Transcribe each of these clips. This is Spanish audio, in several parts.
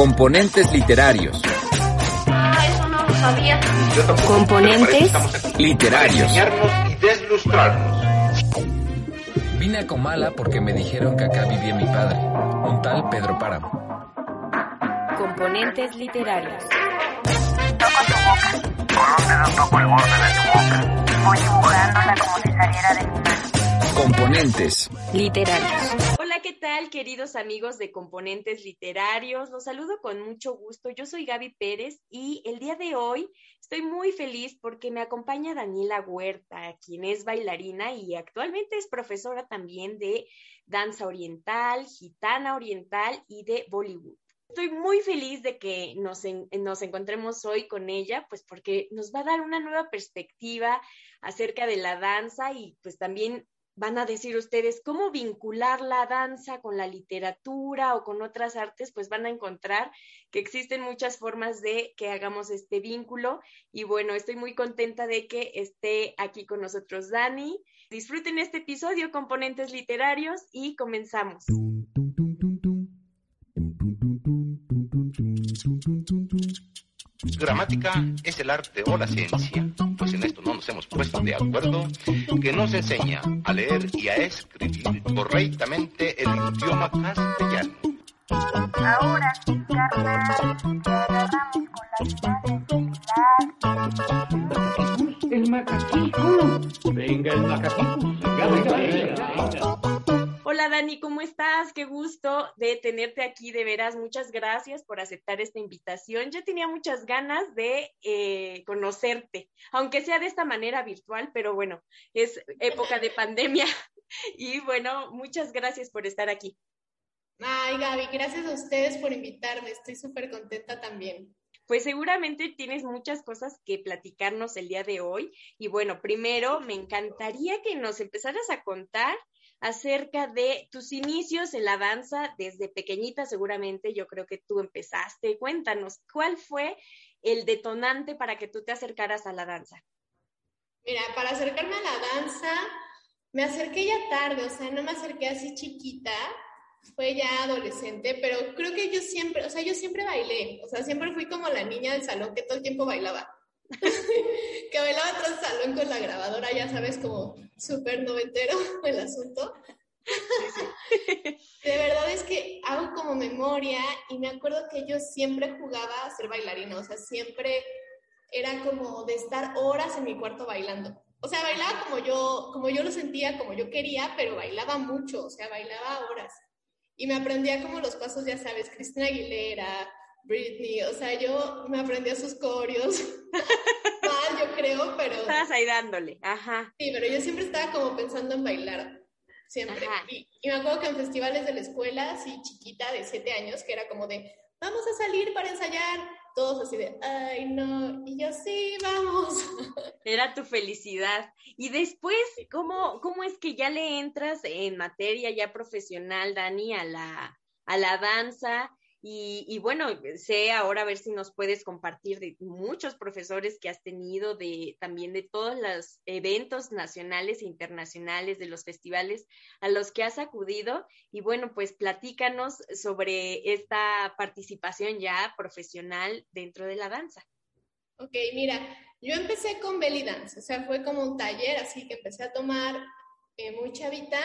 Componentes literarios. Ah, eso no lo sabía. Componentes Literarios. y deslustrarnos. Vine a Comala porque me dijeron que acá vivía mi padre, un tal Pedro Páramo. Componentes literarios. Toco tu boca. Con un dedo toco el borde de tu boca. Voy dibujándola como si saliera de mi mano. Componentes. Literarios. ¿Qué tal, queridos amigos de Componentes Literarios? Los saludo con mucho gusto. Yo soy Gaby Pérez y el día de hoy estoy muy feliz porque me acompaña Daniela Huerta, quien es bailarina y actualmente es profesora también de danza oriental, gitana oriental y de Bollywood. Estoy muy feliz de que nos, nos encontremos hoy con ella, pues porque nos va a dar una nueva perspectiva acerca de la danza y pues también van a decir ustedes cómo vincular la danza con la literatura o con otras artes, pues van a encontrar que existen muchas formas de que hagamos este vínculo. Y bueno, estoy muy contenta de que esté aquí con nosotros Dani. Disfruten este episodio, componentes literarios, y comenzamos. Gramática es el arte o la ciencia, pues en esto no nos hemos puesto de acuerdo, que nos enseña a leer y a escribir correctamente el idioma castellano. Ahora, carnal, El macaquito. Venga, el macaquito. Venga, venga, venga. Hola Dani, ¿cómo estás? Qué gusto de tenerte aquí, de veras. Muchas gracias por aceptar esta invitación. Yo tenía muchas ganas de eh, conocerte, aunque sea de esta manera virtual, pero bueno, es época de pandemia. Y bueno, muchas gracias por estar aquí. Ay, Gaby, gracias a ustedes por invitarme. Estoy súper contenta también. Pues seguramente tienes muchas cosas que platicarnos el día de hoy. Y bueno, primero me encantaría que nos empezaras a contar acerca de tus inicios en la danza desde pequeñita, seguramente yo creo que tú empezaste. Cuéntanos, ¿cuál fue el detonante para que tú te acercaras a la danza? Mira, para acercarme a la danza, me acerqué ya tarde, o sea, no me acerqué así chiquita, fue ya adolescente, pero creo que yo siempre, o sea, yo siempre bailé, o sea, siempre fui como la niña del salón que todo el tiempo bailaba. Que bailaba del salón con la grabadora, ya sabes, como súper noventero el asunto. De verdad es que hago como memoria y me acuerdo que yo siempre jugaba a ser bailarina, o sea, siempre era como de estar horas en mi cuarto bailando. O sea, bailaba como yo, como yo lo sentía, como yo quería, pero bailaba mucho, o sea, bailaba horas. Y me aprendía como los pasos, ya sabes, Cristina Aguilera, Britney, o sea, yo me aprendía sus coreos. Mal, yo creo, pero Estabas ahí dándole, ajá. sí, pero yo siempre estaba como pensando en bailar, siempre. Y, y me acuerdo que en festivales de la escuela, así chiquita, de siete años, que era como de, vamos a salir para ensayar, todos así de, ay, no, y yo, sí, vamos. Era tu felicidad. Y después, ¿cómo, cómo es que ya le entras en materia ya profesional, Dani, a la, a la danza? Y, bueno, sé ahora a ver si nos puedes compartir de muchos profesores que has tenido, de también de todos los eventos nacionales e internacionales, de los festivales a los que has acudido. Y bueno, pues platícanos sobre esta participación ya profesional dentro de la danza. Ok, mira, yo empecé con belly dance, o sea, fue como un taller, así que empecé a tomar eh, muy chavita.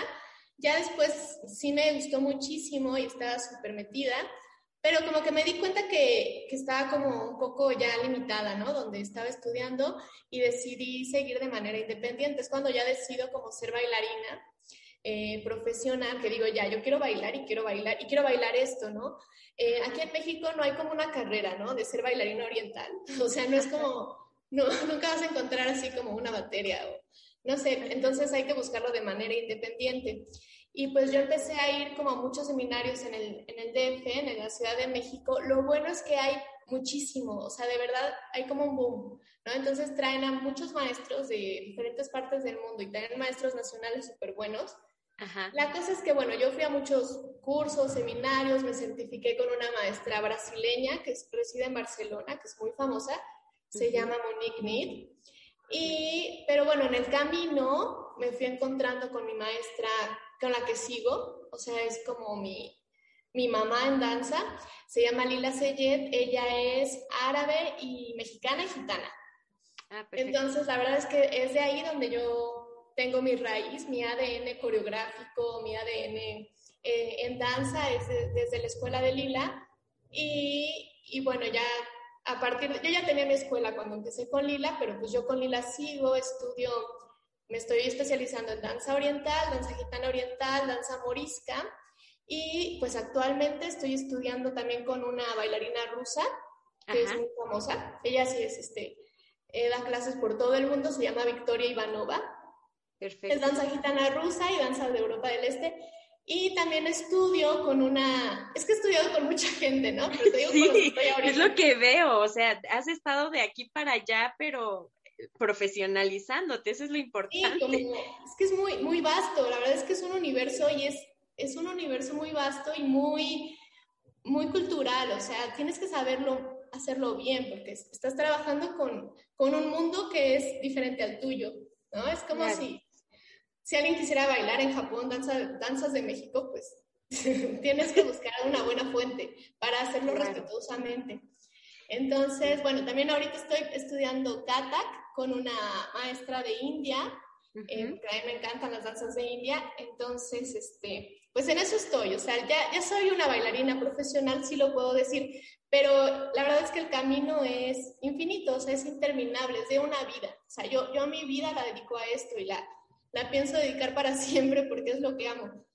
Ya después sí me gustó muchísimo y estaba súper metida, pero como que me di cuenta que, que estaba como un poco ya limitada, ¿no? Donde estaba estudiando y decidí seguir de manera independiente. Es cuando ya decido como ser bailarina eh, profesional, que digo, ya, yo quiero bailar y quiero bailar y quiero bailar esto, ¿no? Eh, aquí en México no hay como una carrera, ¿no? De ser bailarina oriental. O sea, no es como, no, nunca vas a encontrar así como una materia o no sé, entonces hay que buscarlo de manera independiente. Y pues yo empecé a ir como a muchos seminarios en el, en el DF, en la Ciudad de México. Lo bueno es que hay muchísimo, o sea, de verdad hay como un boom, ¿no? Entonces traen a muchos maestros de diferentes partes del mundo y traen maestros nacionales súper buenos. Ajá. La cosa es que, bueno, yo fui a muchos cursos, seminarios, me certifiqué con una maestra brasileña que es- reside en Barcelona, que es muy famosa, se Ujú. llama Monique Mead. Y, pero bueno, en el camino me fui encontrando con mi maestra con la que sigo, o sea, es como mi, mi mamá en danza. Se llama Lila Seyed, ella es árabe y mexicana y gitana. Ah. Entonces, la verdad es que es de ahí donde yo tengo mi raíz, mi ADN coreográfico, mi ADN eh, en danza, es de- desde la escuela de Lila. Y, y bueno, ya a partir de, yo ya tenía mi escuela cuando empecé con Lila, pero pues yo con Lila sigo, estudio, me estoy especializando en danza oriental, danza gitana oriental, danza morisca. Y pues actualmente estoy estudiando también con una bailarina rusa, que es muy famosa. Ella sí es, este, eh, da clases por todo el mundo, se llama Victoria Ivanova. Es Perfecto. danza gitana rusa y danza de Europa del Este. Y también estudio con una, es que he estudiado con mucha gente, ¿no? Pero te digo Sí, estoy ahorita. es lo que veo, o sea, has estado de aquí para allá, pero profesionalizándote, eso es lo Sí, importante. como, es que es muy, muy vasto, la verdad es que es un universo y es, es un universo muy vasto y muy, muy cultural, o sea, tienes que saberlo, hacerlo bien, porque es- estás trabajando con, con un mundo que es diferente al tuyo, ¿no? Es como Claro. si, si alguien quisiera bailar en Japón danza, danzas de México, pues tienes que buscar una buena fuente para hacerlo Claro. respetuosamente. Entonces, bueno, también ahorita estoy estudiando Kathak con una maestra de India, eh, porque a mí me encantan las danzas de India, entonces, este, pues en eso estoy, o sea, ya, ya soy una bailarina profesional, sí lo puedo decir, pero la verdad es que el camino es infinito, o sea, es interminable, es de una vida, o sea, yo, yo a mi vida la dedico a esto y la, la pienso dedicar para siempre porque es lo que amo.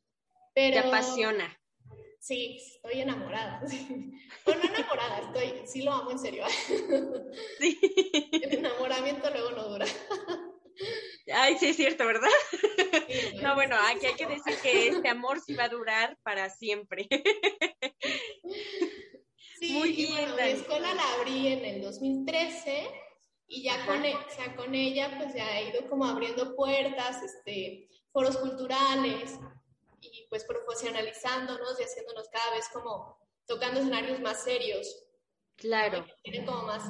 Pero, Te apasiona. Sí, estoy enamorada. Bueno, no enamorada, estoy, sí lo amo en serio. Sí. El enamoramiento luego no dura. Ay, sí es cierto, ¿verdad? Sí, No, bueno, aquí hay que decir que este amor sí va a durar para siempre. Sí, Muy y bueno, mi escuela la abrí en el 2013 y ya con, e- o sea, con ella pues ya he ido como abriendo puertas, este, foros culturales pues profesionalizándonos y haciéndonos cada vez como tocando escenarios más serios, Claro. tienen como más,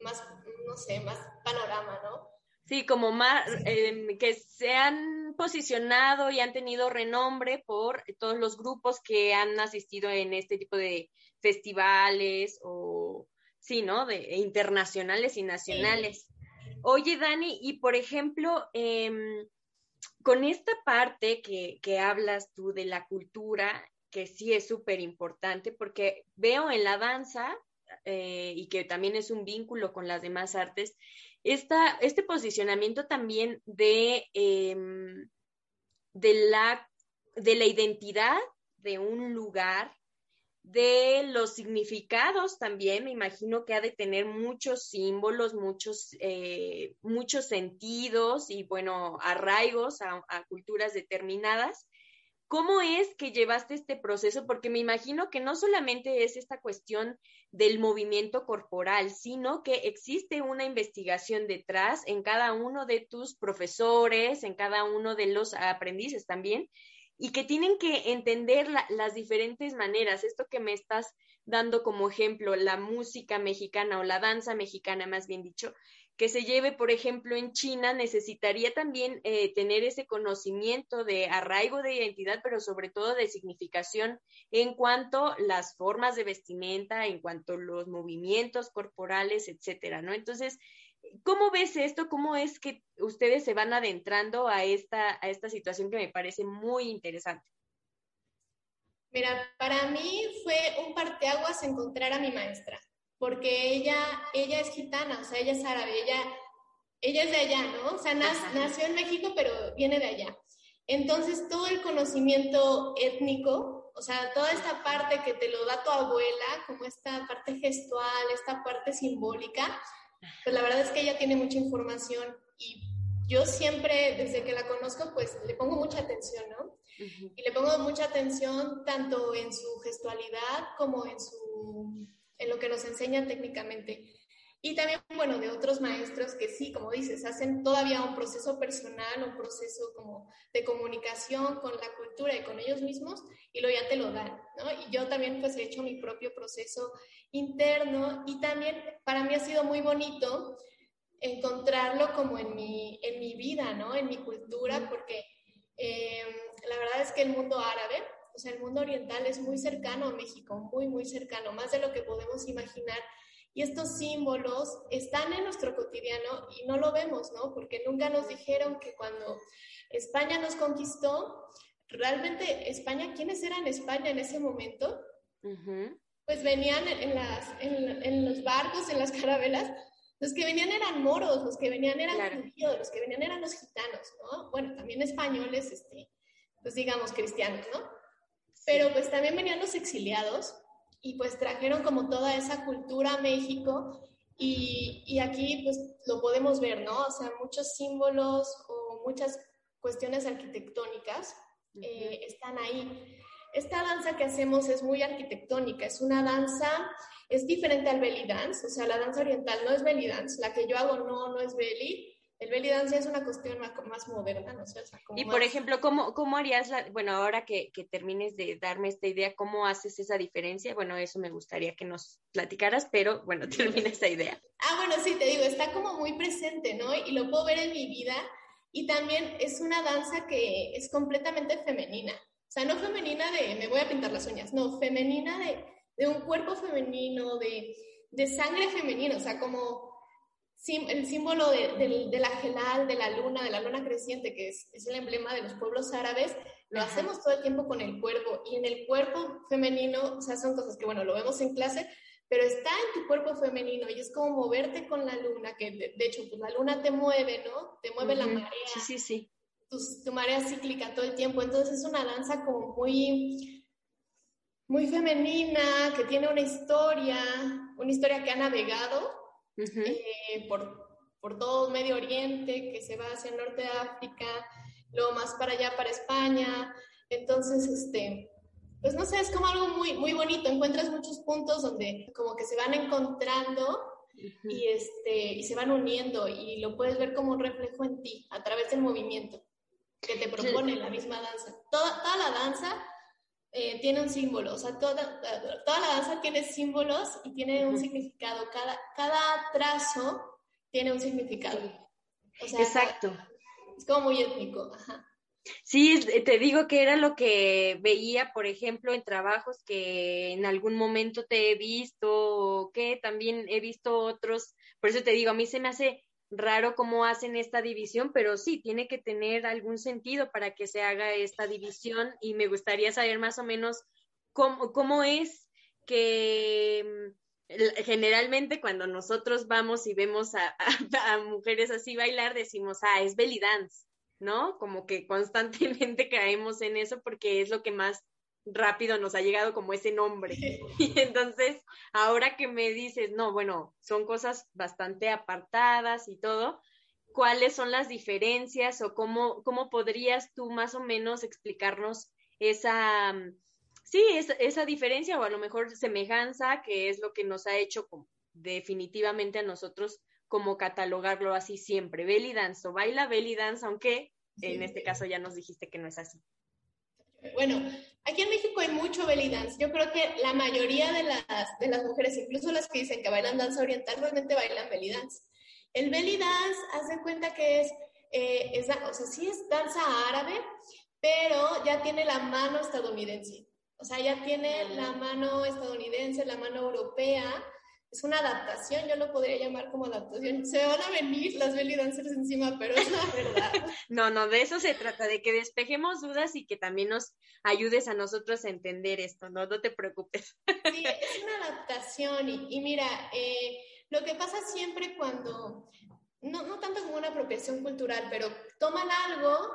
más, no sé, más panorama, ¿no? Sí, como más eh, que se han posicionado y han tenido renombre por todos los grupos que han asistido en este tipo de festivales o sí, ¿no? De internacionales y nacionales. Oye, Dani, y por ejemplo, em, con esta parte que, hablas tú de la cultura, que sí es súper importante, porque veo en la danza, eh, y que también es un vínculo con las demás artes, este posicionamiento también em, de la identidad de un lugar, de los significados también, me imagino que ha de tener muchos símbolos, muchos, eh, muchos sentidos y, bueno, arraigos a, a culturas determinadas. ¿Cómo es que llevaste este proceso? Porque me imagino que no solamente es esta cuestión del movimiento corporal, sino que existe una investigación detrás en cada uno de tus profesores, en cada uno de los aprendices también, y que tienen que entender la, las diferentes maneras. Esto que me estás dando como ejemplo, la música mexicana o la danza mexicana, más bien dicho, que se lleve, por ejemplo, en China, necesitaría también eh, tener ese conocimiento de arraigo de identidad, pero sobre todo de significación en cuanto las formas de vestimenta, en cuanto los movimientos corporales, etcétera, ¿no? Entonces, ¿cómo ves esto? ¿Cómo es que ustedes se van adentrando a esta, a esta situación que me parece muy interesante? Mira, para mí fue un parteaguas encontrar a mi maestra, porque ella, ella es gitana, o sea, ella es árabe, ella, ella es de allá, ¿no? O sea, nació en México, pero viene de allá. Entonces, todo el conocimiento étnico, o sea, toda esta parte que te lo da tu abuela, como esta parte gestual, esta parte simbólica, pues la verdad es que ella tiene mucha información y yo siempre, desde que la conozco, pues le pongo mucha atención, ¿no? Y le pongo mucha atención tanto en su gestualidad como en, su, en lo que nos enseñan técnicamente. Y también, bueno, de otros maestros que sí, como dices, hacen todavía un proceso personal, un proceso como de comunicación con la cultura y con ellos mismos, y luego ya te lo dan, ¿no? Y yo también pues he hecho mi propio proceso interno y también para mí ha sido muy bonito encontrarlo como en mi, en mi vida, ¿no? En mi cultura, porque eh, la verdad es que el mundo árabe, o o sea, el mundo oriental es muy cercano a México, muy, muy cercano, más de lo que podemos imaginar. Y estos símbolos están en nuestro cotidiano y no lo vemos, ¿no? Porque nunca nos dijeron que cuando España nos conquistó, realmente España, ¿quiénes eran España en ese momento? Pues venían en, las, en, en, los barcos, en las carabelas, los que venían eran moros, los que venían eran Claro. judíos, los que venían eran los gitanos, ¿no? Bueno, también españoles, este, pues digamos cristianos, ¿no? Pero pues también venían los exiliados y pues trajeron como toda esa cultura a México y, y aquí pues lo podemos ver, ¿no? O sea, muchos símbolos o muchas cuestiones arquitectónicas eh, están ahí. Esta danza que hacemos es muy arquitectónica, es una danza, es diferente al belly dance, o sea, la danza oriental no es belly dance, la que yo hago no, no es belly, el belly dance ya es una cuestión más, más moderna, ¿no? O sea, como Y por más- ejemplo, ¿cómo, cómo harías la, bueno, ahora que, que termines de darme esta idea, cómo haces esa diferencia? Bueno, eso me gustaría que nos platicaras, pero bueno, termina esa idea. Ah, bueno, sí, te digo, está como muy presente, ¿no? Y lo puedo ver en mi vida. Y también es una danza que es completamente femenina. O sea, no femenina de me voy a pintar las uñas, no, femenina de, de un cuerpo femenino, de, de sangre femenina, o sea, como el símbolo de, del- de la gelal, de la luna, de la luna creciente, que es, es el emblema de los pueblos árabes, lo Ajá. hacemos todo el tiempo con el cuerpo. Y en el cuerpo femenino, o sea, son cosas que, bueno, lo vemos en clase, pero está en tu cuerpo femenino y es como moverte con la luna, que de, de hecho, pues la luna te mueve, ¿no? Te mueve la marea, Sí, sí, sí. tu, tu marea cíclica todo el tiempo. Entonces es una danza como muy, muy femenina, que tiene una historia, una historia que ha navegado Ujú. eh, por, por todo Medio Oriente, que se va hacia el norte de África, luego más para allá, para España. Entonces, este, pues no sé, es como algo muy, muy bonito. Encuentras muchos puntos donde como que se van encontrando y, este, y se van uniendo y lo puedes ver como un reflejo en ti a través del movimiento que te propone la misma danza. Toda, toda la danza eh, tiene un símbolo, o sea, toda, toda la danza tiene símbolos y tiene un significado. Cada, cada trazo tiene un significado. O sea, Exacto. Es como muy étnico. Ajá. Sí, es- te digo que era lo que veía, por ejemplo, en trabajos que en algún momento te he visto, o que también he visto otros, por eso te digo, a mí se me hace raro cómo hacen esta división, pero sí, tiene que tener algún sentido para que se haga esta división y me gustaría saber más o menos cómo, cómo es que mm, generalmente cuando nosotros vamos y vemos a, a- a mujeres así bailar, decimos, ah, es belly dance. ¿no? Como que constantemente caemos en eso porque es lo que más rápido nos ha llegado como ese nombre. Y entonces, ahora que me dices, no, bueno, son cosas bastante apartadas y todo, ¿cuáles son las diferencias o cómo, cómo podrías tú más o menos explicarnos esa, mm, sí, esa, esa diferencia o a lo mejor semejanza que es lo que nos ha hecho como definitivamente a nosotros como catalogarlo así siempre, belly dance o baila belly dance, aunque en este caso ya nos dijiste que no es así. Bueno, aquí en México hay mucho belly dance. Yo creo que la mayoría de las, de las mujeres, incluso las que dicen que bailan danza oriental, realmente bailan belly dance. El belly dance, haz de cuenta que es, eh, es o sea, sí es danza árabe, pero ya tiene la mano estadounidense. O sea, ya tiene la mano estadounidense, la mano europea. Es una adaptación, yo lo podría llamar como adaptación. Se van a venir las belly dancers encima, pero es la verdad. No, no, de eso se trata, de que despejemos dudas y que también nos ayudes a nosotros a entender esto, no, no te preocupes. Sí, es una adaptación y, y mira, eh, lo que pasa siempre cuando, no, no tanto como una apropiación cultural, pero toman algo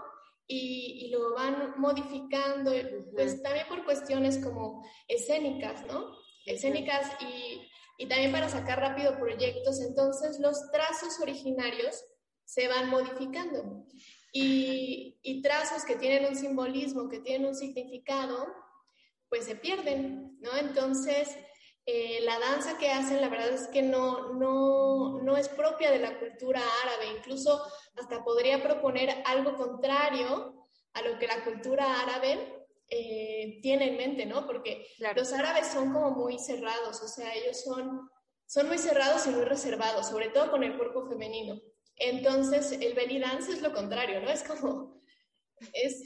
y, y lo van modificando, pues también por cuestiones como escénicas, ¿no? Escénicas y, y también para sacar rápido proyectos, entonces los trazos originarios se van modificando. Y, y trazos que tienen un simbolismo, que tienen un significado, pues se pierden, ¿no? Entonces, eh, la danza que hacen, la verdad es que no, no, no es propia de la cultura árabe, incluso hasta podría proponer algo contrario a lo que la cultura árabe eh, tiene en mente, ¿no? Porque Claro. los árabes son como muy cerrados, o sea, ellos son, son muy cerrados y muy reservados, sobre todo con el cuerpo femenino. Entonces, el belly dance es lo contrario, ¿no? Es como, es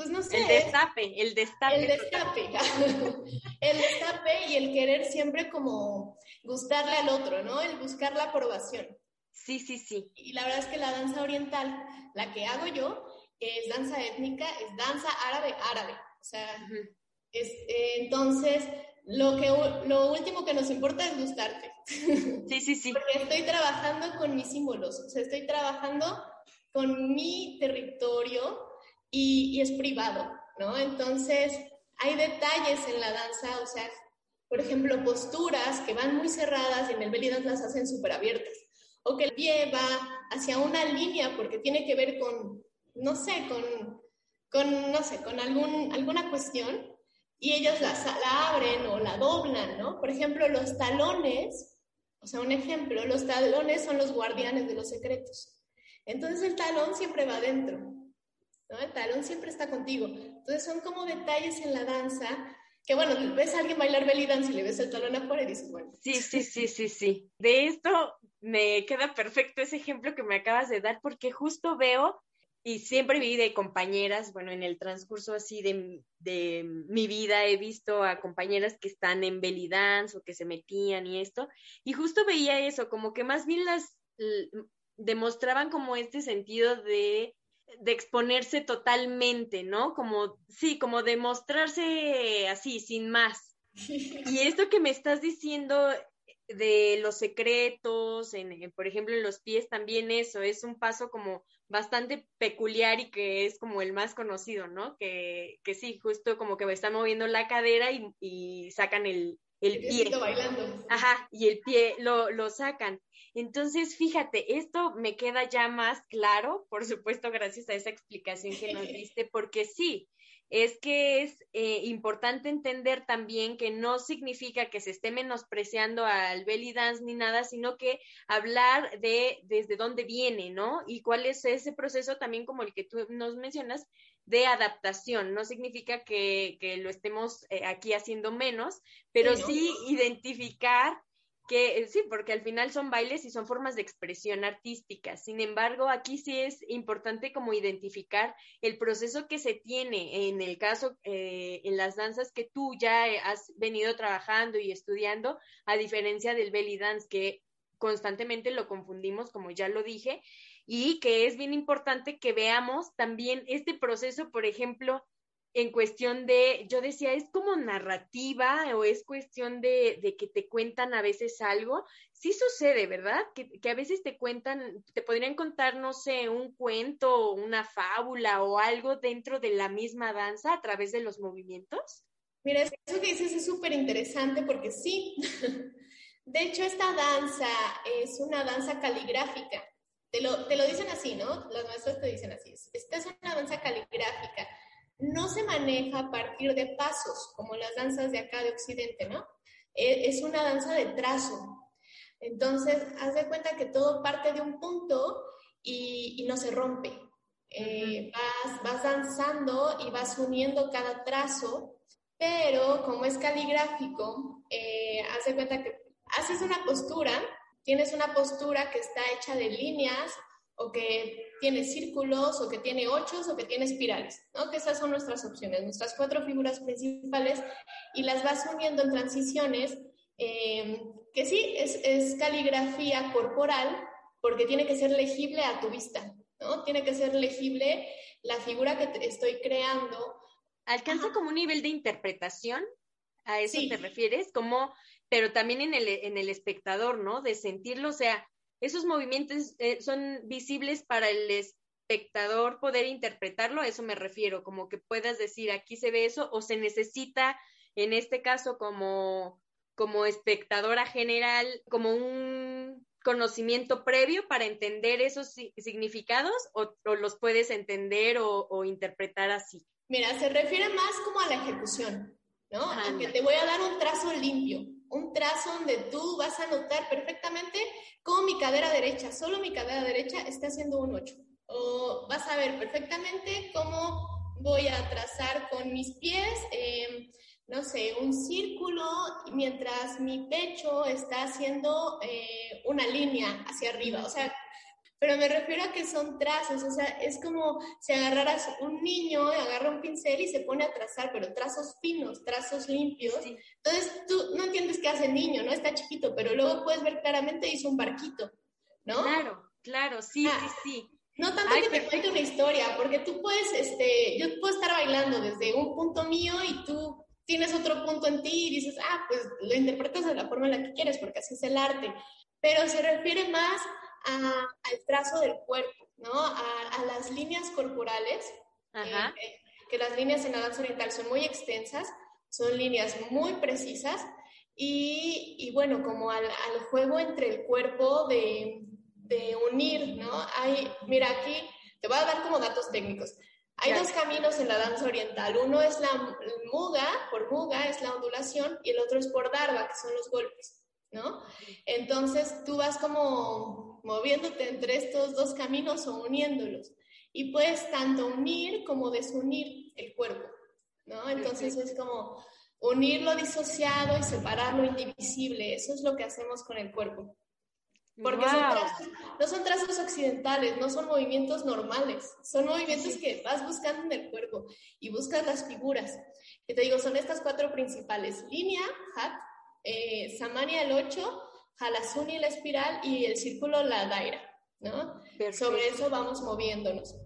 pues no sé. El destape, el destape. El destape. el destape y el querer siempre como gustarle al otro, ¿no? El buscar la aprobación. Sí, sí, sí. Y la verdad es que la danza oriental, la que hago yo, es danza étnica, es danza árabe árabe. O sea, es, eh, entonces lo, que, lo último que nos importa es gustarte. Sí, sí, sí. Porque estoy trabajando con mis símbolos, o sea, estoy trabajando con mi territorio y, y es privado, ¿no? Entonces, hay detalles en la danza, o sea, por ejemplo, posturas que van muy cerradas y en el belly dance las hacen súper abiertas. O que el pie va hacia una línea porque tiene que ver con, no sé, con, con no sé, con algún, alguna cuestión y ellos la, la abren o la doblan, ¿no? Por ejemplo, los talones, o sea, un ejemplo, los talones son los guardianes de los secretos. Entonces el talón siempre va adentro, ¿no? El talón siempre está contigo. Entonces son como detalles en la danza que bueno, ves a alguien bailar belly dance y le ves el talón afuera y dices, bueno. Sí, sí, sí, sí, sí. De esto me queda perfecto ese ejemplo que me acabas de dar porque justo veo y siempre vi de compañeras, bueno, en el transcurso así de, de, mi vida he visto a compañeras que están en belly dance o que se metían y esto, y justo veía eso, como que más bien las demostraban como este sentido de, de exponerse totalmente, ¿no? Como, sí, como demostrarse así, sin más. Y esto que me estás diciendo de los secretos, en, por ejemplo, en los pies también eso, es un paso como bastante peculiar y que es como el más conocido, ¿no? Que, que sí, justo como que están moviendo la cadera y, y sacan el, el pie. bailando. Ajá, y el pie lo, lo sacan. Entonces, fíjate, esto me queda ya más claro, por supuesto, gracias a esa explicación que nos diste, porque sí, es que es eh, importante entender también que no significa que se esté menospreciando al belly dance ni nada, sino que hablar de desde dónde viene, ¿no? Y cuál es ese proceso también como el que tú nos mencionas de adaptación. No significa que, que lo estemos eh, aquí haciendo menos, pero sí, ¿no? sí identificar que sí, porque al final son bailes y son formas de expresión artística. Sin embargo, aquí sí es importante como identificar el proceso que se tiene en el caso, eh, en las danzas que tú ya has venido trabajando y estudiando, a diferencia del belly dance, que constantemente lo confundimos, como ya lo dije, y que es bien importante que veamos también este proceso, por ejemplo, en cuestión de, yo decía, es como narrativa o es cuestión de, de, que te cuentan a veces algo. Sí sucede, ¿verdad? Que, que, a veces te cuentan, te podrían contar, no sé, un cuento, una fábula o algo dentro de la misma danza a través de los movimientos. Mira, eso que dices es súper interesante porque sí. De hecho, esta danza es una danza caligráfica. Te lo, te lo dicen así, ¿no? Los maestros te dicen así. Esta es una danza caligráfica no se maneja a partir de pasos, como las danzas de acá de Occidente, ¿no? Es una danza de trazo. Entonces, haz de cuenta que todo parte de un punto y, y no se rompe. Eh, vas, vas danzando y vas uniendo cada trazo, pero como es caligráfico, eh, haz de cuenta que haces una postura, tienes una postura que está hecha de líneas o que tiene círculos, o que tiene ochos, o que tiene espirales, ¿no? Que esas son nuestras opciones, nuestras cuatro figuras principales, y las vas uniendo en transiciones, eh, que sí, es, es, caligrafía corporal, porque tiene que ser legible a tu vista, ¿no? Tiene que ser legible la figura que te estoy creando. ¿Alcanza Ajá. como un nivel de interpretación? ¿A eso sí. te refieres? Como, pero también en el, en el espectador, ¿no? De sentirlo, o sea, esos movimientos eh, son visibles para el espectador poder interpretarlo, a eso me refiero, como que puedas decir aquí se ve eso o se necesita en este caso como como espectadora general, como un conocimiento previo para entender esos significados o, o los puedes entender o, o, interpretar así? Mira, se refiere más como a la ejecución, ¿no? Aunque te voy a dar un trazo limpio, un trazo donde tú vas a notar perfectamente cómo mi cadera derecha, solo mi cadera derecha está haciendo un 8. O vas a ver perfectamente cómo voy a trazar con mis pies, eh, no sé, un círculo, mientras mi pecho está haciendo eh, una línea hacia arriba. O sea, pero me refiero a que son trazos, o sea, es como si agarraras un niño, agarra un pincel y se pone a trazar, pero trazos finos, trazos limpios. Entonces tú no entiendes qué hace el niño, ¿no? Está chiquito, pero luego puedes ver claramente hizo un barquito, ¿no? Claro, claro, sí, Ah, sí, sí. No tanto Ay, que te cuente una historia, porque tú puedes, este, yo puedo estar bailando desde un punto mío y tú tienes otro punto en ti y dices, ah, pues lo interpretas de la forma en la que quieres, porque así es el arte. Pero se refiere más a- al trazo del cuerpo, ¿no? A, a las líneas corporales, Ajá. eh, que las líneas en la danza oriental son muy extensas, son líneas muy precisas y, y bueno, como al, al juego entre el cuerpo de, de unir, ¿no? Hay, mira, aquí te voy a dar como datos técnicos. Hay Claro. dos caminos en la danza oriental. Uno es la muga, por muga es la ondulación, y el otro es por darba, que son los golpes, ¿no? Entonces tú vas como moviéndote entre estos dos caminos o uniéndolos. Y puedes tanto unir como desunir el cuerpo, ¿no? Entonces es como unir lo disociado y separar lo indivisible. Eso es lo que hacemos con el cuerpo. Porque son Guau. trazos- no son trazos occidentales, no son movimientos normales, son movimientos que vas buscando en el cuerpo y buscas las figuras. Que te digo, son estas cuatro principales: línea, hat, eh, samania el 8, halasuni la espiral y el círculo la daira, ¿no? Perfecto. Sobre eso vamos moviéndonos.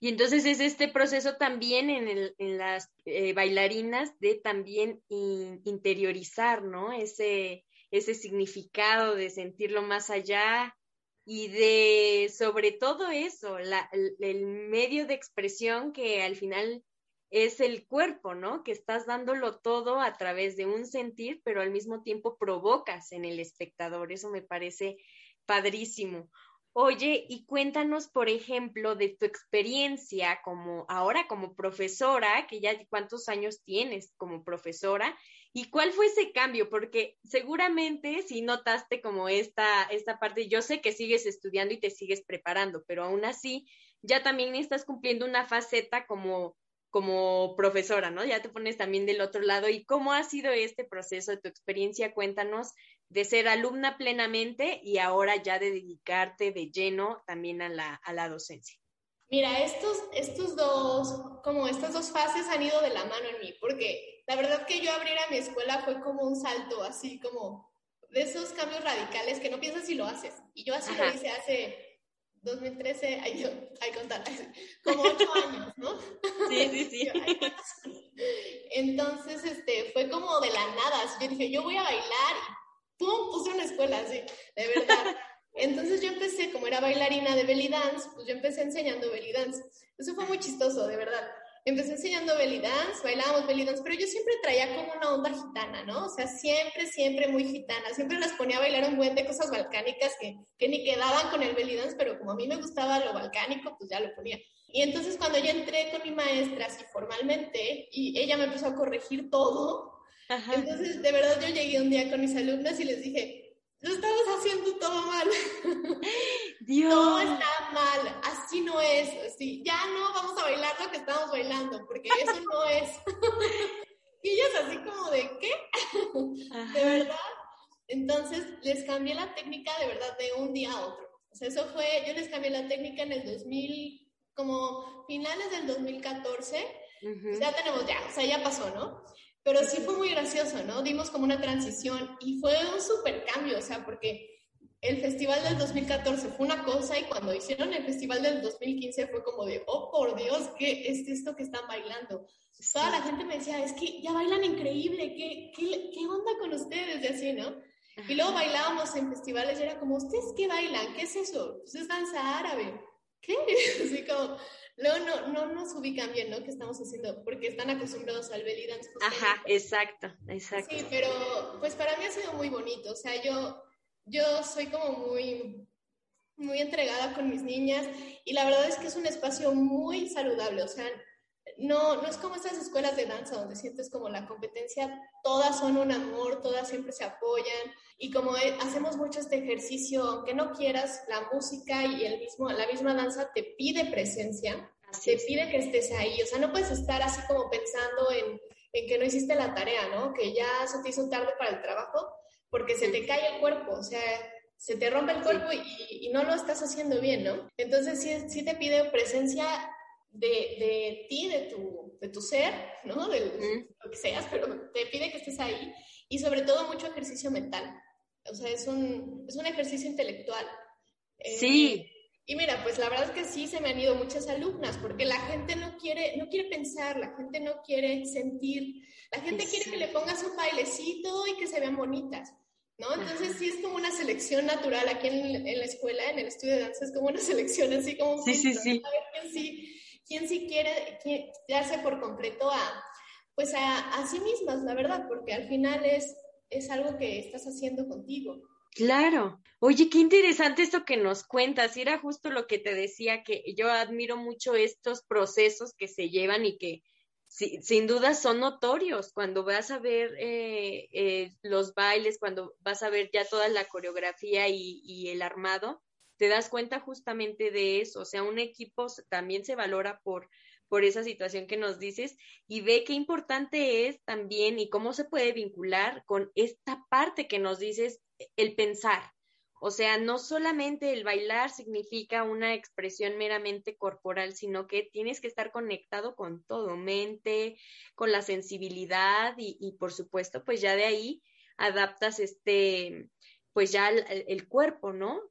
Y entonces es este proceso también en, el- en las eh, bailarinas de también in- interiorizar, ¿no? Ese, ese significado de sentirlo más allá y de, sobre todo eso, la- el, el medio de expresión que al final es el cuerpo, ¿no? Que estás dándolo todo a través de un sentir, pero al mismo tiempo provocas en el espectador. Eso me parece padrísimo. Oye, y cuéntanos, por ejemplo, de tu experiencia como ahora como profesora, que ya cuántos años tienes como profesora, y cuál fue ese cambio, porque seguramente si notaste como esta, esta parte, yo sé que sigues estudiando y te sigues preparando, pero aún así ya también estás cumpliendo una faceta como, como profesora, ¿no? Ya te pones también del otro lado. ¿Y cómo ha sido este proceso de tu experiencia? Cuéntanos de ser alumna plenamente y ahora ya de dedicarte de lleno también a la, a la docencia. Mira, estos, estos dos, como estas dos fases han ido de la mano en mí, porque la verdad que yo abrir a mi escuela fue como un salto, así como de esos cambios radicales que no piensas si lo haces. Y yo así Ajá. lo hice hace 2013, ay, yo, ay, contar, como ocho años, ¿no? Sí, sí, sí. Entonces, este, fue como de la nada. Yo dije, yo voy a bailar y ¡pum! Puse una escuela así, de verdad. Entonces yo empecé, como era bailarina de belly dance, pues yo empecé enseñando belly dance. Eso fue muy chistoso, de verdad. Empecé enseñando belly dance, bailábamos belly dance, pero yo siempre traía como una onda gitana, ¿no? O sea, siempre, siempre muy gitana. Siempre las ponía a bailar un buen de cosas balcánicas que, que ni quedaban con el belly dance, pero como a mí me gustaba lo balcánico, pues ya lo ponía. Y entonces cuando yo entré con mi maestra así formalmente y ella me empezó a corregir todo, Ajá. entonces de verdad yo llegué un día con mis alumnas y les dije, lo estamos haciendo todo mal, Dios. todo está mal, así no es, así, ya no vamos a bailar lo que estamos bailando, porque eso no es. y ellas así como de, ¿qué? Ajá. De verdad. Entonces les cambié la técnica de verdad de un día a otro. O sea, eso fue, yo les cambié la técnica en el 2000, como finales del 2014. Ujú. Pues ya tenemos ya, o sea, ya pasó, ¿no? Pero sí fue muy gracioso, ¿no? Dimos como una transición y fue un súper cambio, o sea, porque el festival del 2014 fue una cosa y cuando hicieron el festival del 2015 fue como de, oh, por Dios, ¿qué es esto que están bailando? Toda la gente me decía, es que ya bailan increíble, ¿qué, qué, qué onda con ustedes? Y así, ¿no? Y luego bailábamos en festivales y era como, ¿ustedes qué bailan? ¿Qué es eso? Pues es danza árabe. ¿Qué? Así como, luego no, no nos ubican bien, ¿no? ¿Qué estamos haciendo? Porque están acostumbrados al belly dance. justamente. Ajá, exacto, exacto. Sí, pero pues para mí ha sido muy bonito. O sea, yo, yo soy como muy, muy entregada con mis niñas y la verdad es que es un espacio muy saludable. O sea, no, no es como estas escuelas de danza donde sientes como la competencia, todas son un amor, todas siempre se apoyan y como hacemos mucho este ejercicio, aunque no quieras, la música y el mismo, la misma danza te pide presencia, Así te es. pide que estés ahí, o sea, no puedes estar así como pensando en, en que no hiciste la tarea, ¿no? Que ya se te hizo tarde para el trabajo, porque se te cae el cuerpo, o sea, se te rompe el cuerpo y, y, no lo estás haciendo bien, ¿no? Entonces sí, sí te pide presencia de, de, ti, de tu, de tu ser, ¿no? De lo que seas, pero te pide que estés ahí y sobre todo mucho ejercicio mental. O sea, es un, es un ejercicio intelectual. Sí. Eh, y mira, pues la verdad es que sí se me han ido muchas alumnas, porque la gente no quiere, no quiere pensar, la gente no quiere sentir, la gente quiere que le pongas un bailecito y que se vean bonitas, ¿no? Entonces sí es como una selección natural aquí en, en, la escuela, en el estudio de danza, es como una selección así como... Sí, sí, sí. Sí, quién sí quiere darse por completo a, pues a, sí mismas, la verdad, porque al final es, es algo que estás haciendo contigo. Claro. Oye, qué interesante esto que nos cuentas. Era justo lo que te decía, que yo admiro mucho estos procesos que se llevan y que sin duda son notorios. Cuando vas a ver eh, eh, los bailes, cuando vas a ver ya toda la coreografía y, el armado, te das cuenta justamente de eso. O sea, un equipo también se valora por, por esa situación que nos dices y ve qué importante es también y cómo se puede vincular con esta parte que nos dices el pensar. O sea, no solamente el bailar significa una expresión meramente corporal, sino que tienes que estar conectado con todo, mente, con la sensibilidad y, por supuesto, pues ya de ahí adaptas este, pues ya el cuerpo, ¿no?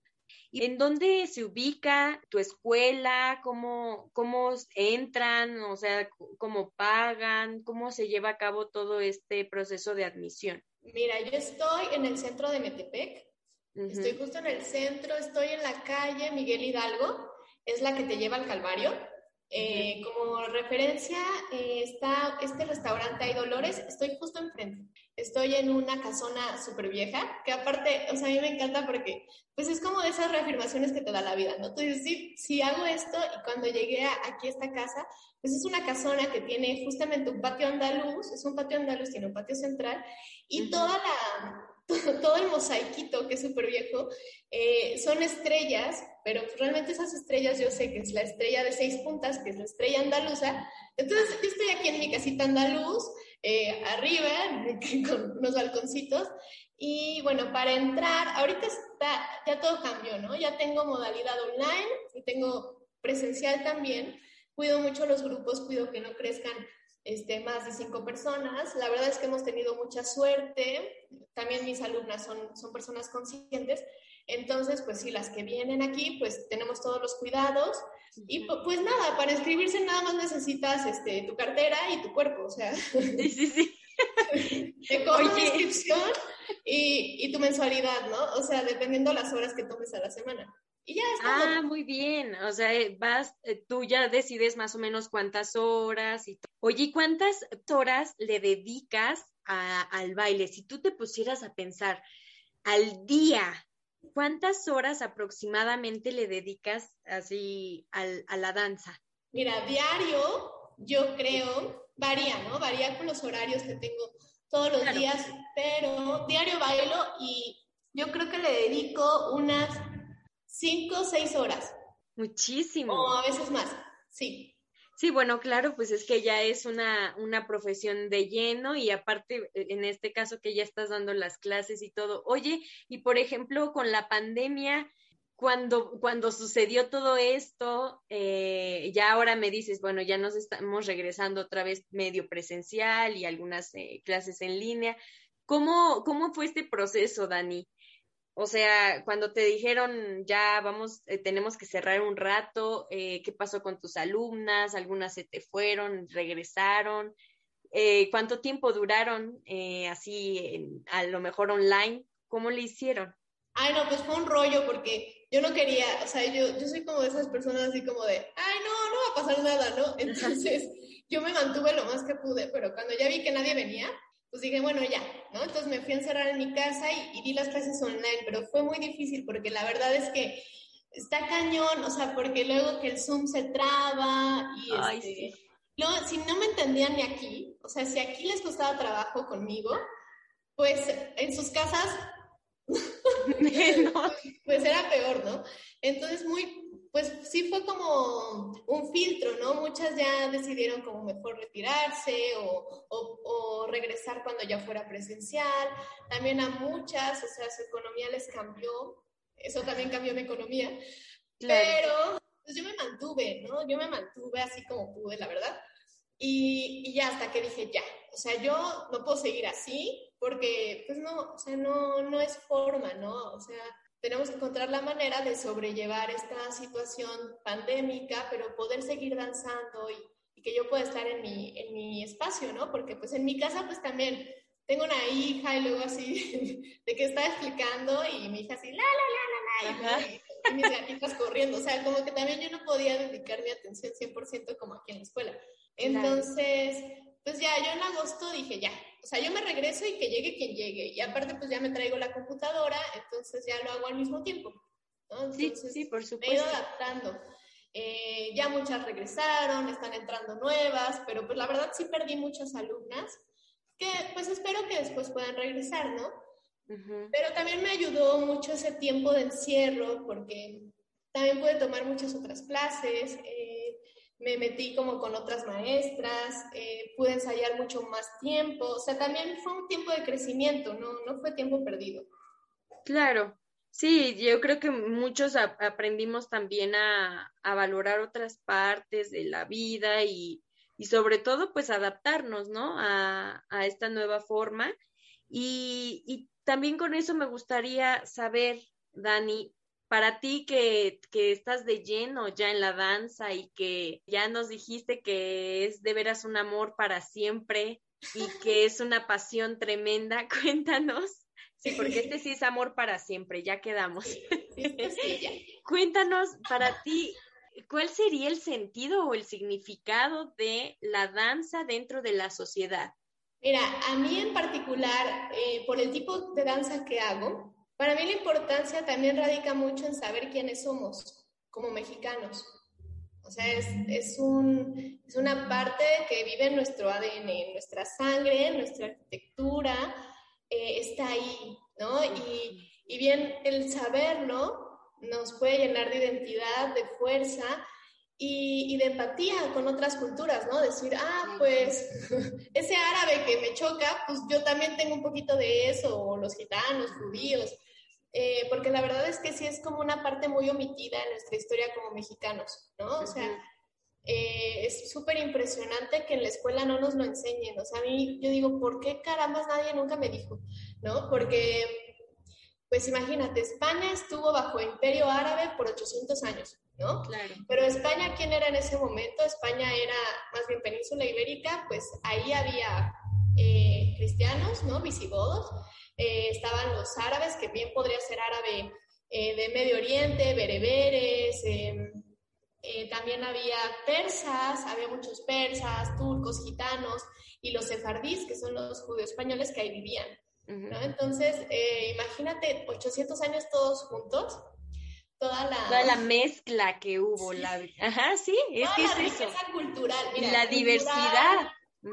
¿Y en dónde se ubica tu escuela? ¿Cómo, ¿Cómo entran? O sea, ¿cómo pagan? ¿Cómo se lleva a cabo todo este proceso de admisión? Mira, yo estoy en el centro de Metepec, uh -huh. estoy justo en el centro, estoy en la calle Miguel Hidalgo, es la que te lleva al Calvario. Eh. Como referencia eh, está este restaurante Hay Dolores, estoy justo enfrente. Estoy en una casona súper vieja, que aparte, o sea, a mí me encanta porque, pues es como de esas reafirmaciones que te da la vida, ¿no? Dices, sí, sí hago esto y cuando llegué a, aquí a esta casa, pues es una casona que tiene justamente un patio andaluz, es un patio andaluz, tiene un patio central y uh -huh. toda la, todo el mosaiquito que es súper viejo, eh, son estrellas, pero realmente esas estrellas yo sé que es la estrella de seis puntas, que es la estrella andaluza. Entonces yo estoy aquí en mi casita andaluz, eh, arriba, con unos balconcitos, y bueno, para entrar, ahorita está, ya todo cambió, ¿no? Ya tengo modalidad online y tengo presencial también. Cuido mucho los grupos, cuido que no crezcan este, más de cinco personas. La verdad es que hemos tenido mucha suerte. También mis alumnas son, son personas conscientes. Entonces, pues sí, las que vienen aquí, pues tenemos todos los cuidados. Y pues nada, para inscribirse nada más necesitas este, tu cartera y tu cuerpo, o sea. Sí, sí, sí. Te cobran la inscripción y, y, tu mensualidad, ¿no? O sea, dependiendo las horas que tomes a la semana. Y ya está. Ah, muy bien. O sea, eh, vas, eh, tú ya decides más o menos cuántas horas y Oye, ¿cuántas horas le dedicas a, al baile? Si tú te pusieras a pensar al día, ¿cuántas horas aproximadamente le dedicas así al, a la danza? Mira, diario, yo creo, varía, ¿no? Varía con los horarios que tengo todos los claro. días, pero diario bailo y yo creo que le dedico unas cinco o seis horas. Muchísimo. O a veces más, sí. Sí, bueno, claro, pues es que ya es una, una profesión de lleno y aparte, en este caso que ya estás dando las clases y todo. Oye, y por ejemplo, con la pandemia, cuando, cuando sucedió todo esto, eh, ya ahora me dices, bueno, ya nos estamos regresando otra vez medio presencial y algunas eh, clases en línea. ¿Cómo, ¿Cómo fue este proceso, Dani? O sea, cuando te dijeron ya vamos, eh, tenemos que cerrar un rato, eh, ¿qué pasó con tus alumnas? ¿Algunas se te fueron, regresaron? Eh, ¿Cuánto tiempo duraron así, en, a lo mejor online? ¿Cómo le hicieron? Ay, no, pues fue un rollo porque yo no quería, o sea, yo, yo soy como de esas personas así como de, ay, no, no va a pasar nada, ¿no? Entonces, yo me mantuve lo más que pude, pero cuando ya vi que nadie venía, pues dije, bueno, ya, ¿no? Entonces me fui a encerrar en mi casa y, y, di las clases online, pero fue muy difícil porque la verdad es que está cañón, o sea, porque luego que el Zoom se traba y Ay, este, sí. luego, si no me entendían ni aquí, o sea, si aquí les costaba trabajo conmigo, pues en sus casas, pues era peor, ¿no? Entonces, muy, pues sí fue como un filtro, ¿no? Muchas ya decidieron como mejor retirarse o, o, o, regresar cuando ya fuera presencial. También a muchas, o sea, su economía les cambió eso también cambió mi economía. Claro. Pero pues yo me mantuve, ¿no? Yo me mantuve así como pude, la verdad. Y, y ya hasta que dije, ya, o sea, yo no puedo seguir así porque, pues no, o sea, no, no es forma, ¿no? O sea, tenemos que encontrar la manera de sobrellevar esta situación pandémica, pero poder seguir danzando y, y que yo pueda estar en mi, en mi espacio, ¿no? Porque pues en mi casa pues también tengo una hija y luego así de que estaba explicando y mi hija así, la, la, la, la, la, y, y mis gatitas corriendo, o sea, como que también yo no podía dedicar mi atención 100% como aquí en la escuela. Entonces, pues ya, yo en agosto dije, ya, o sea, yo me regreso y que llegue quien llegue. Y aparte, pues ya me traigo la computadora, entonces ya lo hago al mismo tiempo. ¿no? Sí, sí, por Me he supuesto. ido adaptando. Eh, ya muchas regresaron, están entrando nuevas, pero pues la verdad sí perdí muchas alumnas que pues espero que después puedan regresar, ¿no? Ujú. Pero también me ayudó mucho ese tiempo de encierro porque también pude tomar muchas otras clases, eh, me metí como con otras maestras, eh, pude ensayar mucho más tiempo, o sea, también fue un tiempo de crecimiento, no, no fue tiempo perdido. Claro, sí, yo creo que muchos aprendimos también a, a valorar otras partes de la vida y, y sobre todo pues adaptarnos, ¿no? A, a esta nueva forma. Y, y también con eso me gustaría saber, Dani, para ti que, que estás de lleno ya en la danza y que ya nos dijiste que es de veras un amor para siempre y que es una pasión tremenda, cuéntanos. Sí, porque este sí es amor para siempre, ya quedamos. Sí, ya. Cuéntanos para ti, ¿cuál sería el sentido o el significado de la danza dentro de la sociedad? Mira, a mí en particular, eh, por el tipo de danza que hago, para mí la importancia también radica mucho en saber quiénes somos como mexicanos. O sea, es, es, un, es una parte que vive en nuestro ADN, en nuestra sangre, en nuestra arquitectura, eh, está ahí, ¿no? Y, y bien, el saberlo nos puede llenar de identidad, de fuerza y, y, de empatía con otras culturas, ¿no? Decir, ah, pues ese árabe que me choca, pues yo también tengo un poquito de eso, o los gitanos, judíos, eh, porque la verdad es que sí es como una parte muy omitida en nuestra historia como mexicanos, ¿no? O sea, eh, es súper impresionante que en la escuela no nos lo enseñen, o sea, a mí yo digo, ¿por qué carambas nadie nunca me dijo? ¿No? Porque, pues imagínate, España estuvo bajo imperio árabe por 800 años, ¿no? Claro. Pero España, ¿quién era en ese momento? España era más bien península ibérica, pues ahí había eh, cristianos, ¿no? Visigodos, eh, estaban los árabes, que bien podría ser árabe eh, de Medio Oriente, bereberes, eh, también había persas, había muchos persas, turcos, gitanos, y los sefardíes, que son los judíos españoles que ahí vivían. ¿no? Entonces, imagínate 800 años todos juntos, toda la... Toda la mezcla que hubo, la... Ajá, sí, es toda que la es eso. cultural. Mira, la cultural, diversidad.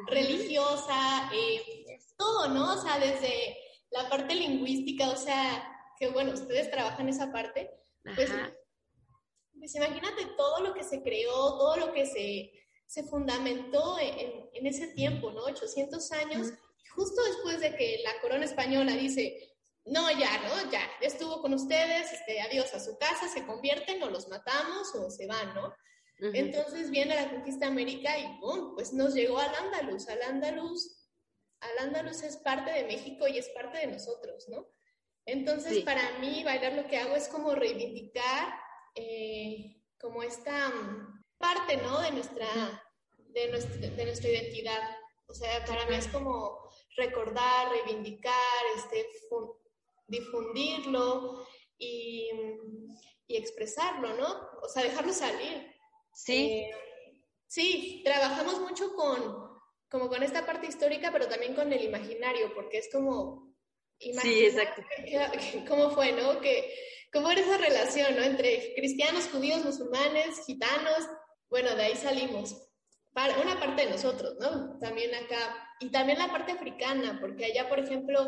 religiosa, eh, todo, ¿no? O sea, desde la parte lingüística, o sea, que bueno, ustedes trabajan esa parte, pues, pues imagínate todo lo que se creó, todo lo que se, se fundamentó en, en ese tiempo, ¿no? 800 años, y justo después de que la corona española dice, no, ya, ¿no? Ya, ya estuvo con ustedes, este, adiós a su casa, se convierten o los matamos o se van, ¿no? Entonces viene la conquista de América y ¡pum! pues nos llegó al Andaluz. Al Andaluz, al Andaluz es parte de México y es parte de nosotros, ¿no? Entonces, Sí. para mí, bailar lo que hago es como reivindicar eh, como esta mm, parte, ¿no? De nuestra, de, nuestra, de nuestra identidad. O sea, para mí es como recordar, reivindicar, este, difundirlo y, y expresarlo, ¿no? O sea, dejarlo salir. Sí, Eh, sí, trabajamos mucho con, como con esta parte histórica, pero también con el imaginario, porque es como imaginar exacto. cómo fue, ¿no? Que, cómo era esa relación, ¿no? Entre cristianos, judíos, musulmanes, gitanos, bueno, de ahí salimos. Para, una parte de nosotros, ¿no? También acá. Y también la parte africana, porque allá, por ejemplo,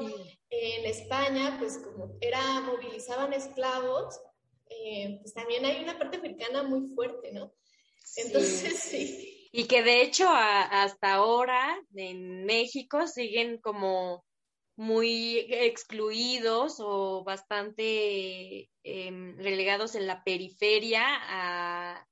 en España, pues como era, movilizaban esclavos, eh, pues también hay una parte africana muy fuerte, ¿no? Entonces, sí. Y que de hecho a- hasta ahora en México siguen como muy excluidos o bastante em, relegados en la periferia a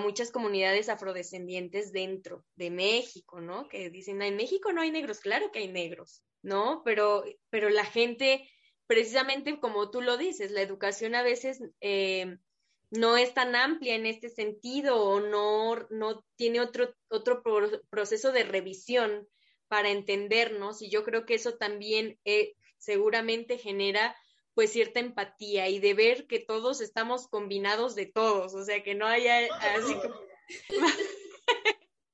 muchas comunidades afrodescendientes dentro de México, ¿no? Que dicen, en México no hay negros, claro que hay negros, ¿no? Pero, pero la gente, precisamente como tú lo dices, la educación a veces eh, no es tan amplia en este sentido o no, no tiene otro, otro proceso de revisión para entendernos y yo creo que eso también eh, seguramente genera pues cierta empatía y de ver que todos estamos combinados de todos, o sea, que no haya así como...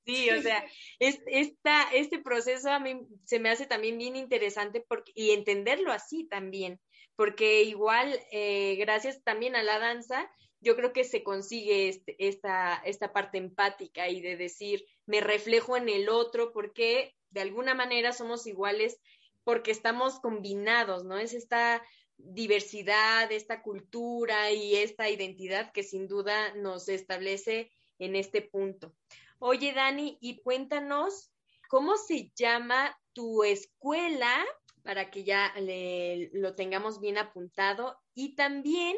sí, o sea, es, esta, este proceso a mí se me hace también bien interesante porque, y entenderlo así también, porque igual, eh, gracias también a la danza, yo creo que se consigue este, esta, esta parte empática y de decir, me reflejo en el otro porque de alguna manera somos iguales porque estamos combinados, ¿no? Es esta diversidad, esta cultura y esta identidad que sin duda nos establece en este punto. Oye, Dani, y cuéntanos cómo se llama tu escuela para que ya lo tengamos bien apuntado y también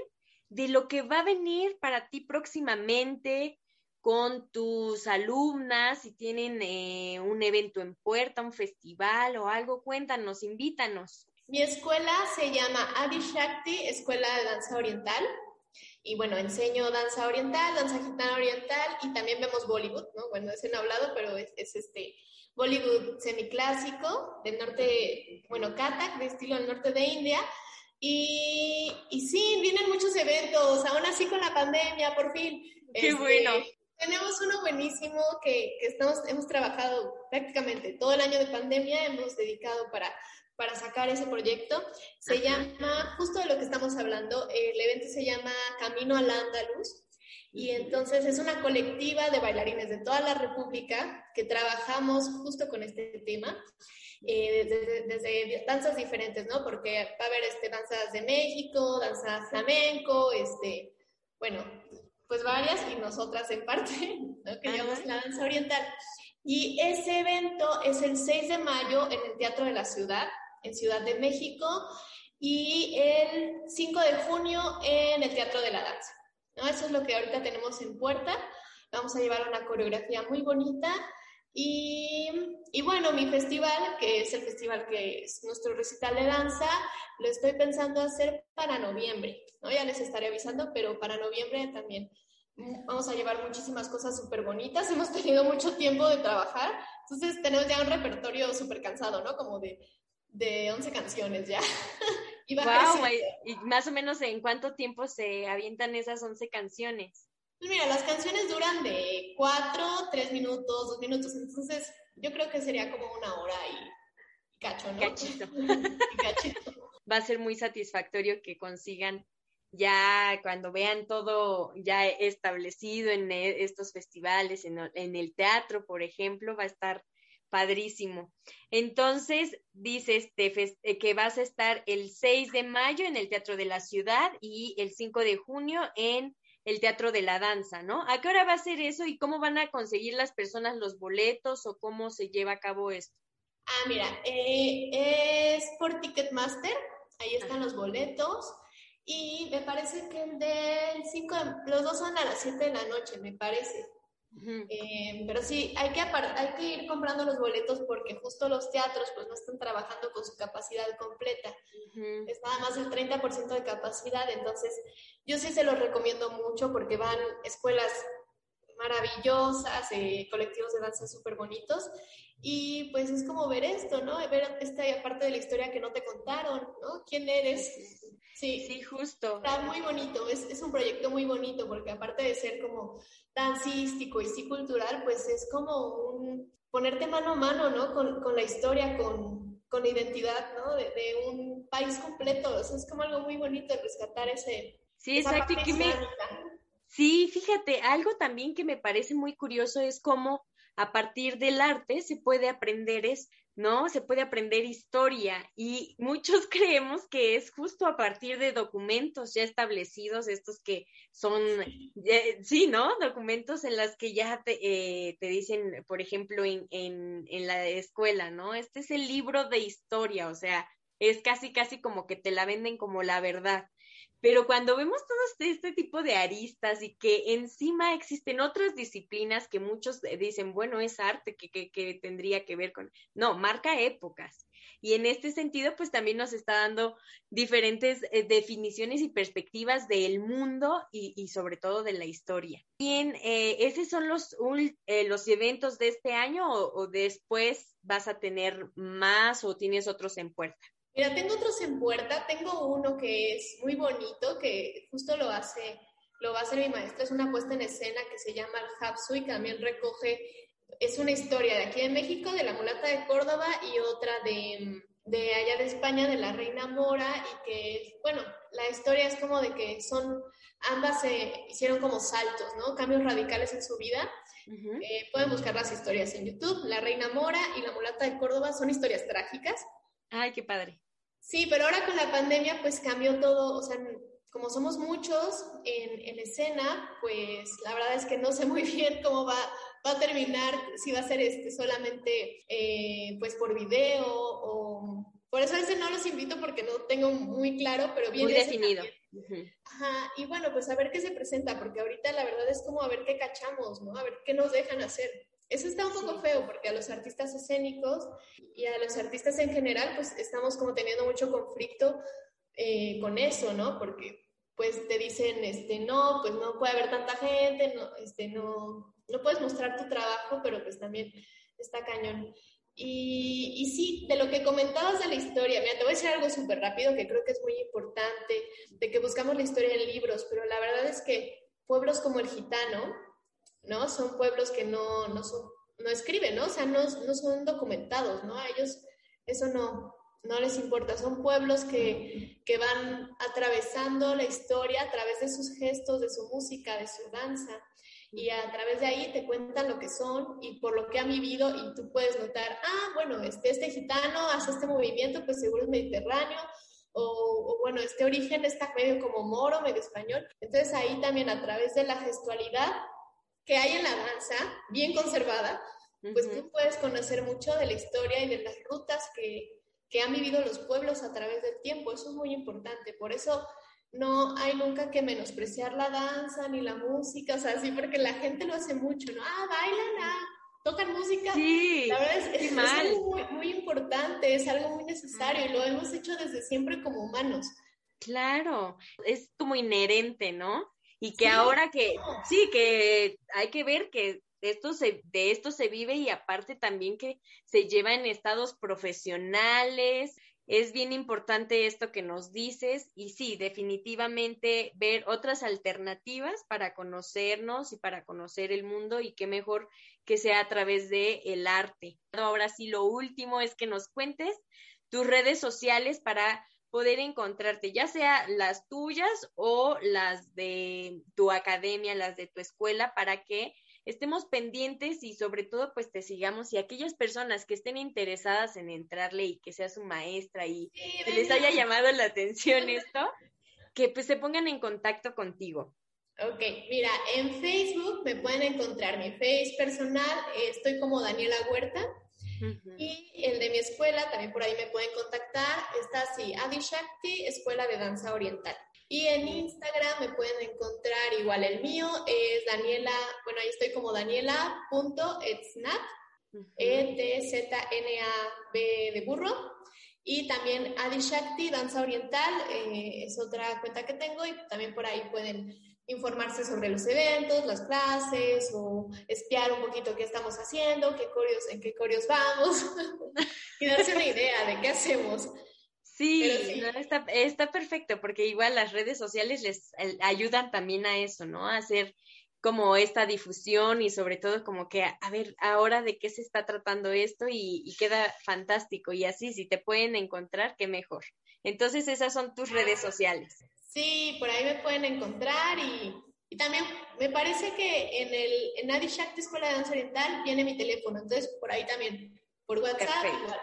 de lo que va a venir para ti próximamente con tus alumnas, si tienen eh, un evento en puerta, un festival o algo, cuéntanos, invítanos. Mi escuela se llama Adi Shakti, Escuela de Danza Oriental. Y bueno, enseño danza oriental, danza gitana oriental y también vemos Bollywood, ¿no? Bueno, ese no hablado, pero es, es este Bollywood semiclásico del norte, bueno, Kathak, de estilo del norte de India. Y, y sí, vienen muchos eventos, aún así con la pandemia, por fin. Qué este, bueno. Tenemos uno buenísimo que, que, estamos, hemos trabajado prácticamente todo el año de pandemia, hemos dedicado para, para sacar ese proyecto. Se llama, justo de lo que estamos hablando, el evento se llama Camino al Andaluz. Y entonces es una colectiva de bailarines de toda la República que trabajamos justo con este tema. Eh, desde, desde, danzas diferentes, ¿no? Porque va a haber este, danzas de México, danza flamenco, este, bueno, pues varias y nosotras en parte, ¿no? que llamamos la danza oriental. Y ese evento es el 6 de mayo en el Teatro de la Ciudad, en Ciudad de México, y el 5 de junio en el Teatro de la Danza. ¿no? Eso es lo que ahorita tenemos en puerta. Vamos a llevar una coreografía muy bonita. Y, y, bueno, mi festival, que es el festival que es nuestro recital de danza, lo estoy pensando hacer para noviembre. ¿no? Ya les estaré avisando, pero para noviembre también vamos a llevar muchísimas cosas súper bonitas. Hemos tenido mucho tiempo de trabajar, entonces tenemos ya un repertorio súper cansado, ¿no? Como de, de 11 canciones ya. y, wow, y más o menos en cuánto tiempo se avientan esas 11 canciones. Pues mira, las canciones duran de 4, 3 minutos, 2 minutos, entonces yo creo que sería como una hora y cacho, ¿no? Cachito. y cachito. Va a ser muy satisfactorio que consigan ya cuando vean todo ya establecido en e, estos festivales, en, el teatro, por ejemplo, va a estar padrísimo. Entonces, dices eh, que vas a estar el 6 de mayo en el Teatro de la Ciudad y el 5 de junio en el Teatro de la Danza, ¿no? ¿A qué hora va a ser eso y cómo van a conseguir las personas los boletos o cómo se lleva a cabo esto? Ah, mira, eh, es por Ticketmaster, ahí están los boletos. Y me parece que el del 5, los dos son a las 7 de la noche, me parece. Eh, pero sí, hay que, hay que ir comprando los boletos porque justo los teatros pues no están trabajando con su capacidad completa. Es nada más el 30% de capacidad, entonces yo sí se los recomiendo mucho porque van escuelas maravillosas, eh, colectivos de danza súper bonitos y pues es como ver esto, ¿no? Ver esta parte de la historia que no te contaron, ¿no? ¿Quién eres? Sí, sí, justo. Está muy bonito, es, es, un proyecto muy bonito porque aparte de ser como dancístico y sí cultural, pues es como un ponerte mano a mano, ¿no? Con, con la historia, con, con, la identidad, ¿no? De, de, un país completo. O sea, es como algo muy bonito rescatar ese... Sí, exacto. Y me... Sí, fíjate, algo también que me parece muy curioso es cómo a partir del arte se puede aprender es ¿no? Se puede aprender historia y muchos creemos que es justo a partir de documentos ya establecidos, estos que son, sí, ¿no? Documentos en los que ya te, eh, te dicen, por ejemplo, en, en, en, la escuela, ¿no? Este es el libro de historia, o sea, es casi, casi como que te la venden como la verdad. Pero cuando vemos todo este tipo de aristas y que encima existen otras disciplinas que muchos dicen, bueno, es arte, que, que, tendría que ver con... No, marca épocas. Y en este sentido, pues también nos está dando diferentes eh, definiciones y perspectivas del mundo y, y, sobre todo de la historia. Bien, eh, ¿esos son los, eh, los eventos de este año o después vas a tener más o tienes otros en puerta? Mira, tengo otros en puerta. Tengo uno que es muy bonito, que justo lo hace, lo va a hacer mi maestra. Es una puesta en escena que se llama El Hapsu y también recoge, es una historia de aquí de México, de la mulata de Córdoba y otra de, de allá de España, de la reina Mora, y que, bueno, la historia es como de que son, ambas se hicieron como saltos, ¿no? Cambios radicales en su vida. Uh -huh. eh, pueden buscar las historias en YouTube. La reina Mora y la mulata de Córdoba son historias trágicas. Ay, qué padre. Sí, pero ahora con la pandemia pues cambió todo, o sea, como somos muchos en, en, escena, pues la verdad es que no sé muy bien cómo va, va a terminar, si va a ser este solamente eh, pues por video o... Por eso a veces no los invito porque no tengo muy claro, pero bien muy definido. Uh -huh. Ajá, y bueno, pues a ver qué se presenta, porque ahorita la verdad es como a ver qué cachamos, ¿no? A ver qué nos dejan hacer. Eso está un poco sí. feo porque a los artistas escénicos y a los artistas en general, pues estamos como teniendo mucho conflicto eh, con eso, ¿no? Porque pues te dicen, este, no, pues no puede haber tanta gente, no, este, no, no puedes mostrar tu trabajo, pero pues también está cañón. Y, y, sí, de lo que comentabas de la historia, mira, te voy a decir algo súper rápido que creo que es muy importante, de que buscamos la historia en libros, pero la verdad es que pueblos como el gitano, ¿no? Son pueblos que no, no, son, no escriben, ¿no? O sea, no, no son documentados, ¿no? A ellos eso no, no les importa. Son pueblos que, que van atravesando la historia a través de sus gestos, de su música, de su danza. Y a través de ahí te cuentan lo que son y por lo que han vivido y tú puedes notar, ah, bueno, este, este gitano hace este movimiento, pues seguro es mediterráneo, o, o, bueno, este origen está medio como moro, medio español. Entonces ahí también a través de la gestualidad que hay en la danza, bien conservada, pues uh -huh. tú puedes conocer mucho de la historia y de las rutas que, que han vivido los pueblos a través del tiempo. Eso es muy importante. Por eso no hay nunca que menospreciar la danza ni la música, o sea, sí, porque la gente lo hace mucho, ¿no? Ah, bailan, ah, tocan música. Sí, la verdad es, es, es algo muy, muy, importante, es algo muy necesario y lo hemos hecho desde siempre como humanos. Claro, es como inherente, ¿no? Y que sí, ahora que, sí, que hay que ver que esto se, de esto se vive y aparte también que se lleva en estados profesionales. Es bien importante esto que nos dices y sí, definitivamente ver otras alternativas para conocernos y para conocer el mundo y qué mejor que sea a través de el arte. Ahora sí, lo último es que nos cuentes tus redes sociales para poder encontrarte, ya sea las tuyas o las de tu academia, las de tu escuela, para que estemos pendientes y sobre todo pues te sigamos y aquellas personas que estén interesadas en entrarle y que sea su maestra y sí, que les haya llamado la atención esto, que pues se pongan en contacto contigo. Ok, mira, en Facebook me pueden encontrar mi face personal, estoy como Daniela Huerta, Uh -huh. Y el de mi escuela, también por ahí me pueden contactar, está así, Adi Shakti, Escuela de Danza Oriental. Y en Instagram me pueden encontrar igual el mío, es Daniela, bueno, ahí estoy como daniela.etsnat, uh -huh. E-T-Z-N-A-B de burro. Y también Adi Shakti, Danza Oriental, eh, es otra cuenta que tengo y también por ahí pueden informarse sobre los eventos, las clases o espiar un poquito qué estamos haciendo, qué corios, en qué corios vamos y darse una idea de qué hacemos. Sí, sí. No, está, está perfecto porque igual las redes sociales les ayudan también a eso, ¿no? A hacer como esta difusión y sobre todo como que a ver ahora de qué se está tratando esto y, y queda fantástico y así si te pueden encontrar qué mejor. Entonces esas son tus redes sociales. Sí, por ahí me pueden encontrar y, y también me parece que en el en Adi Shakti Escuela de Danza Oriental viene mi teléfono, entonces por ahí también, por WhatsApp Perfecto.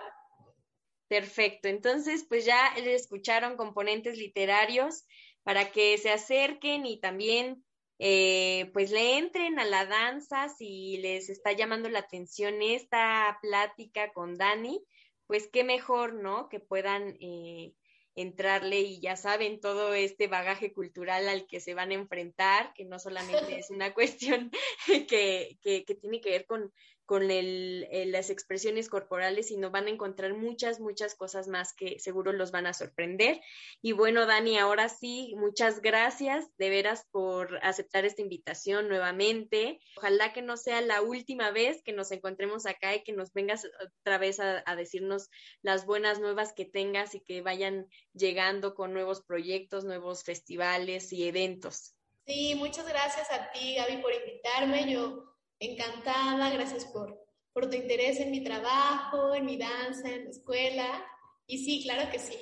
Perfecto, entonces pues ya le escucharon componentes literarios para que se acerquen y también eh, pues le entren a la danza si les está llamando la atención esta plática con Dani, pues qué mejor, ¿no? Que puedan eh, entrarle y ya saben todo este bagaje cultural al que se van a enfrentar, que no solamente es una cuestión que, que, que tiene que ver con, con el, las expresiones corporales, sino van a encontrar muchas, muchas cosas más que seguro los van a sorprender. Y bueno, Dani, ahora sí, muchas gracias de veras por aceptar esta invitación nuevamente. Ojalá que no sea la última vez que nos encontremos acá y que nos vengas otra vez a, a decirnos las buenas nuevas que tengas y que vayan llegando con nuevos proyectos, nuevos festivales y eventos. Sí, muchas gracias a ti, Gaby, por invitarme. Yo encantada, gracias por, por tu interés en mi trabajo, en mi danza, en la escuela. Y sí, claro que sí.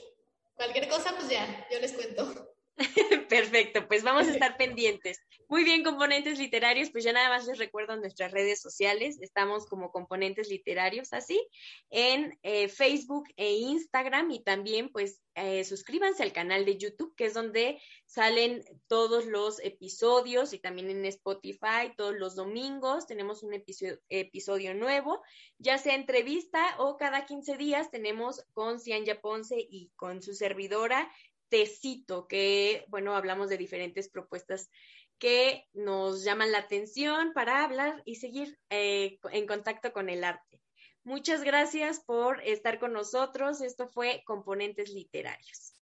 Cualquier cosa, pues ya, yo les cuento. Perfecto, pues vamos a estar pendientes. Muy bien, componentes literarios, pues ya nada más les recuerdo nuestras redes sociales, estamos como componentes literarios así, en eh, Facebook e Instagram y también pues eh, suscríbanse al canal de YouTube, que es donde salen todos los episodios y también en Spotify todos los domingos tenemos un episodio, nuevo, ya sea entrevista o cada 15 días tenemos con Cianya Ponce y con su servidora Tecito, que, bueno, hablamos de diferentes propuestas que nos llaman la atención para hablar y seguir eh, en contacto con el arte. Muchas gracias por estar con nosotros. Esto fue Componentes Literarios.